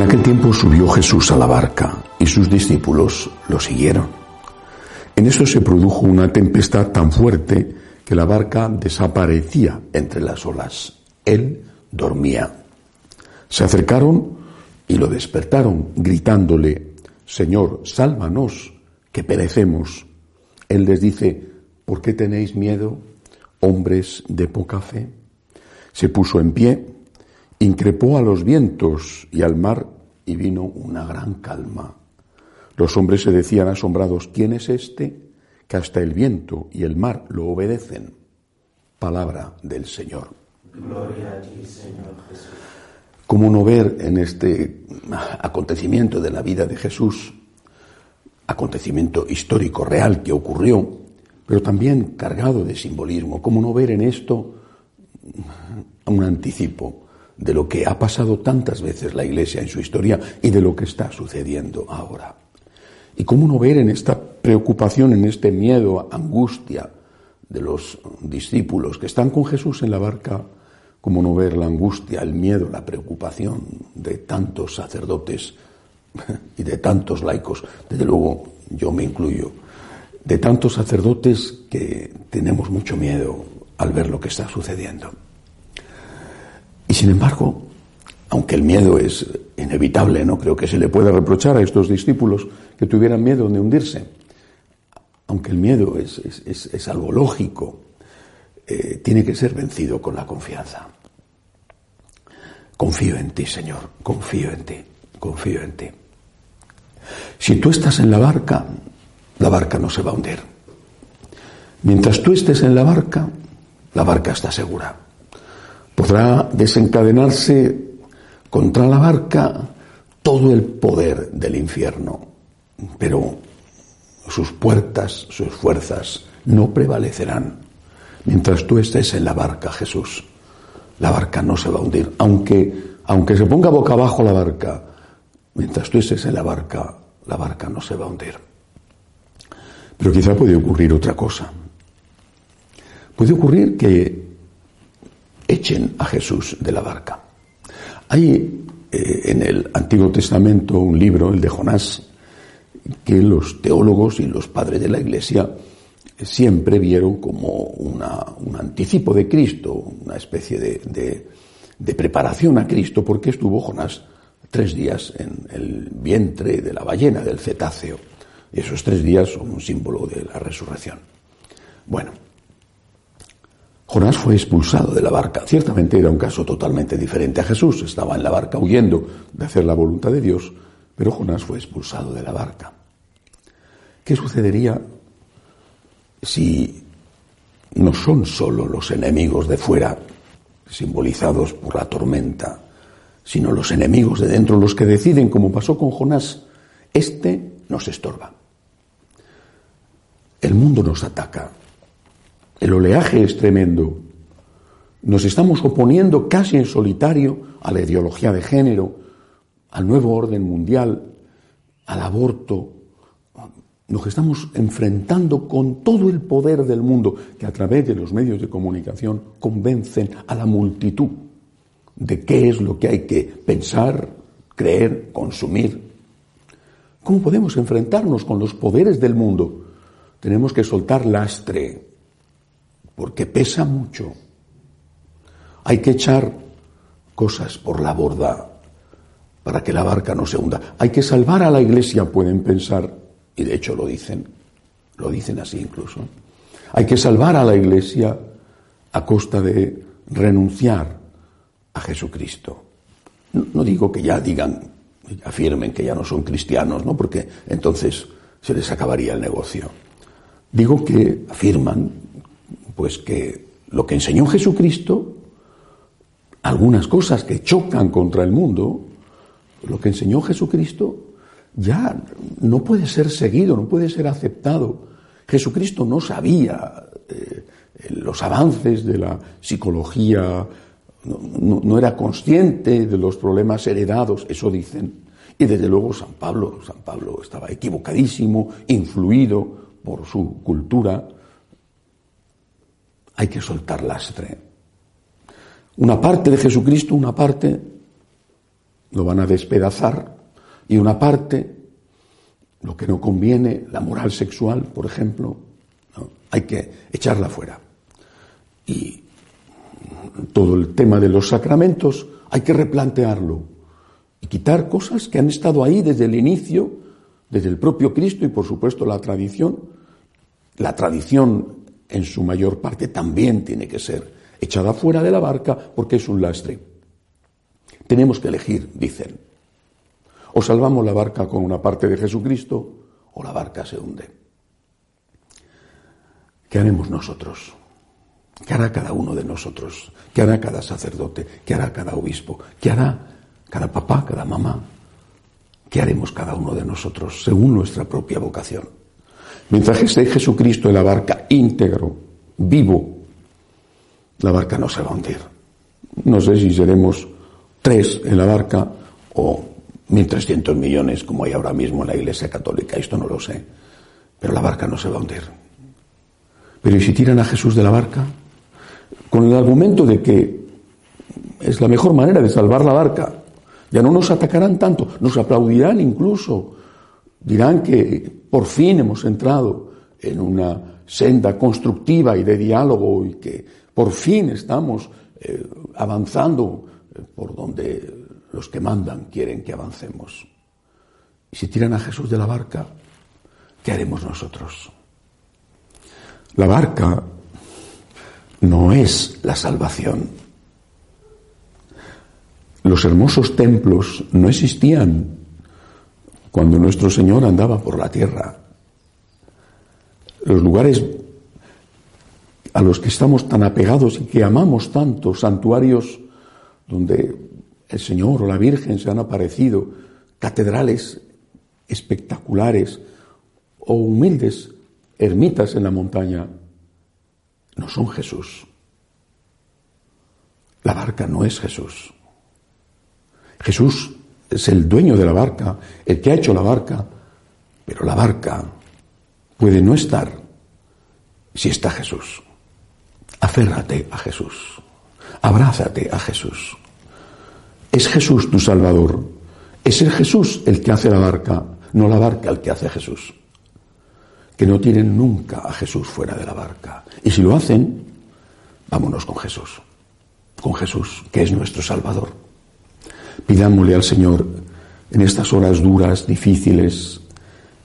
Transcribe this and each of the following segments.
En aquel tiempo subió Jesús a la barca y sus discípulos lo siguieron. En eso se produjo una tempestad tan fuerte que la barca desaparecía entre las olas. Él dormía. Se acercaron y lo despertaron, gritándole, Señor, sálvanos, que perecemos. Él les dice, ¿por qué tenéis miedo, hombres de poca fe? Se puso en pie increpó a los vientos y al mar y vino una gran calma. Los hombres se decían asombrados, ¿quién es este que hasta el viento y el mar lo obedecen? Palabra del Señor. Gloria a ti, Señor Jesús. ¿Cómo no ver en este acontecimiento de la vida de Jesús, acontecimiento histórico real que ocurrió, pero también cargado de simbolismo, cómo no ver en esto un anticipo de lo que ha pasado tantas veces la Iglesia en su historia y de lo que está sucediendo ahora. Y cómo no ver en esta preocupación, en este miedo, angustia de los discípulos que están con Jesús en la barca, cómo no ver la angustia, el miedo, la preocupación de tantos sacerdotes y de tantos laicos, desde luego yo me incluyo, de tantos sacerdotes que tenemos mucho miedo al ver lo que está sucediendo. Y sin embargo, aunque el miedo es inevitable, no creo que se le pueda reprochar a estos discípulos que tuvieran miedo de hundirse, aunque el miedo es, algo lógico, eh, tiene que ser vencido con la confianza. Confío en ti, Señor, confío en ti, confío en ti. Si tú estás en la barca, la barca no se va a hundir. Mientras tú estés en la barca, la barca está segura podrá desencadenarse contra la barca todo el poder del infierno, pero sus puertas, sus fuerzas no prevalecerán. Mientras tú estés en la barca, Jesús, la barca no se va a hundir, aunque, aunque se ponga boca abajo la barca, mientras tú estés en la barca, la barca no se va a hundir. Pero quizá puede ocurrir otra cosa. Puede ocurrir que echen a Jesús de la barca. Hay eh, en el Antiguo Testamento un libro, el de Jonás, que los teólogos y los padres de la Iglesia siempre vieron como un anticipo de Cristo, una especie de, de preparación a Cristo, porque estuvo Jonás tres días en el vientre de la ballena, del cetáceo. Y esos tres días son un símbolo de la resurrección. Bueno, Jonás fue expulsado de la barca. Ciertamente era un caso totalmente diferente a Jesús. Estaba en la barca huyendo de hacer la voluntad de Dios, pero Jonás fue expulsado de la barca. ¿Qué sucedería si no son solo los enemigos de fuera, simbolizados por la tormenta, sino los enemigos de dentro los que deciden, como pasó con Jonás, este nos estorba. El mundo nos ataca, el oleaje es tremendo. Nos estamos oponiendo casi en solitario a la ideología de género, al nuevo orden mundial, al aborto. Nos estamos enfrentando con todo el poder del mundo que a través de los medios de comunicación convencen a la multitud de qué es lo que hay que pensar, creer, consumir. ¿Cómo podemos enfrentarnos con los poderes del mundo? Tenemos que soltar lastre, porque pesa mucho. Hay que echar cosas por la borda para que la barca no se hunda. Hay que salvar a la iglesia, pueden pensar, y de hecho lo dicen, lo dicen así incluso. Hay que salvar a la iglesia a costa de renunciar a Jesucristo. No, digo que ya digan, afirmen que ya no son cristianos, ¿no? Porque entonces se les acabaría el negocio. Digo que afirman pues que lo que enseñó Jesucristo, algunas cosas que chocan contra el mundo, lo que enseñó Jesucristo ya no puede ser seguido, no puede ser aceptado. Jesucristo no sabía eh, los avances de la psicología, no, era consciente de los problemas heredados, eso dicen. Y desde luego San Pablo, San Pablo estaba equivocadísimo, influido por su cultura hay que soltar lastre. Una parte de Jesucristo, una parte lo van a despedazar y una parte, lo que no conviene, la moral sexual, por ejemplo, hay que echarla fuera. Y todo el tema de los sacramentos hay que replantearlo y quitar cosas que han estado ahí desde el inicio, desde el propio Cristo y por supuesto la tradición. La tradición en su mayor parte también tiene que ser echada fuera de la barca porque es un lastre. Tenemos que elegir, dicen. O salvamos la barca con una parte de Jesucristo o la barca se hunde. ¿Qué haremos nosotros? ¿Qué hará cada uno de nosotros? ¿Qué hará cada sacerdote? ¿Qué hará cada obispo? ¿Qué hará cada papá, cada mamá? ¿Qué haremos cada uno de nosotros según nuestra propia vocación? Mientras esté Jesucristo en la barca íntegro, vivo, la barca no se va a hundir. No sé si seremos tres en la barca o 1.300 millones como hay ahora mismo en la Iglesia Católica, esto no lo sé, pero la barca no se va a hundir. Pero ¿y si tiran a Jesús de la barca? Con el argumento de que es la mejor manera de salvar la barca. Ya no nos atacarán tanto, nos aplaudirán incluso, dirán que por fin hemos entrado en una senda constructiva y de diálogo y que por fin estamos eh, avanzando eh, por donde los que mandan quieren que avancemos. Y si tiran a Jesús de la barca, ¿qué haremos nosotros? La barca no es la salvación. Los hermosos templos no existían cuando nuestro Señor andaba por la tierra. Los lugares a los que estamos tan apegados y que amamos tanto, santuarios donde el Señor o la Virgen se han aparecido, catedrales espectaculares o humildes ermitas en la montaña, no son Jesús. La barca no es Jesús. Jesús es el dueño de la barca, el que ha hecho la barca, pero la barca puede no estar si está Jesús. Aférrate a Jesús, abrázate a Jesús. Es Jesús tu Salvador. Es el Jesús el que hace la barca, no la barca el que hace Jesús. Que no tienen nunca a Jesús fuera de la barca. Y si lo hacen, vámonos con Jesús. Con Jesús, que es nuestro Salvador. Pidámosle al Señor en estas horas duras, difíciles,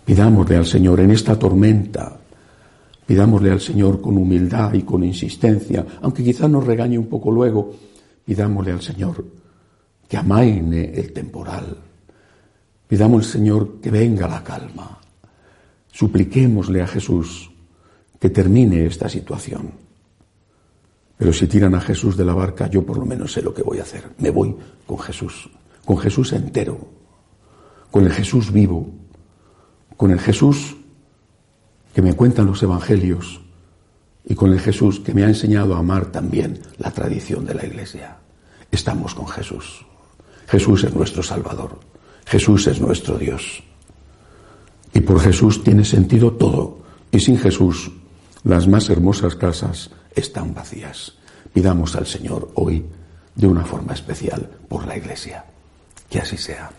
pidámosle al Señor en esta tormenta, pidámosle al Señor con humildad y con insistencia, aunque quizá nos regañe un poco luego, pidámosle al Señor que amaine el temporal. Pidamos al Señor que venga la calma. Supliquémosle a Jesús que termine esta situación. Pero si tiran a Jesús de la barca, yo por lo menos sé lo que voy a hacer. Me voy con Jesús, con Jesús entero, con el Jesús vivo, con el Jesús que me cuentan los evangelios y con el Jesús que me ha enseñado a amar también la tradición de la Iglesia. Estamos con Jesús. Jesús es nuestro Salvador. Jesús es nuestro Dios. Y por Jesús tiene sentido todo. Y sin Jesús, las más hermosas casas están vacías. Pidamos al Señor hoy de una forma especial por la Iglesia. Que así sea.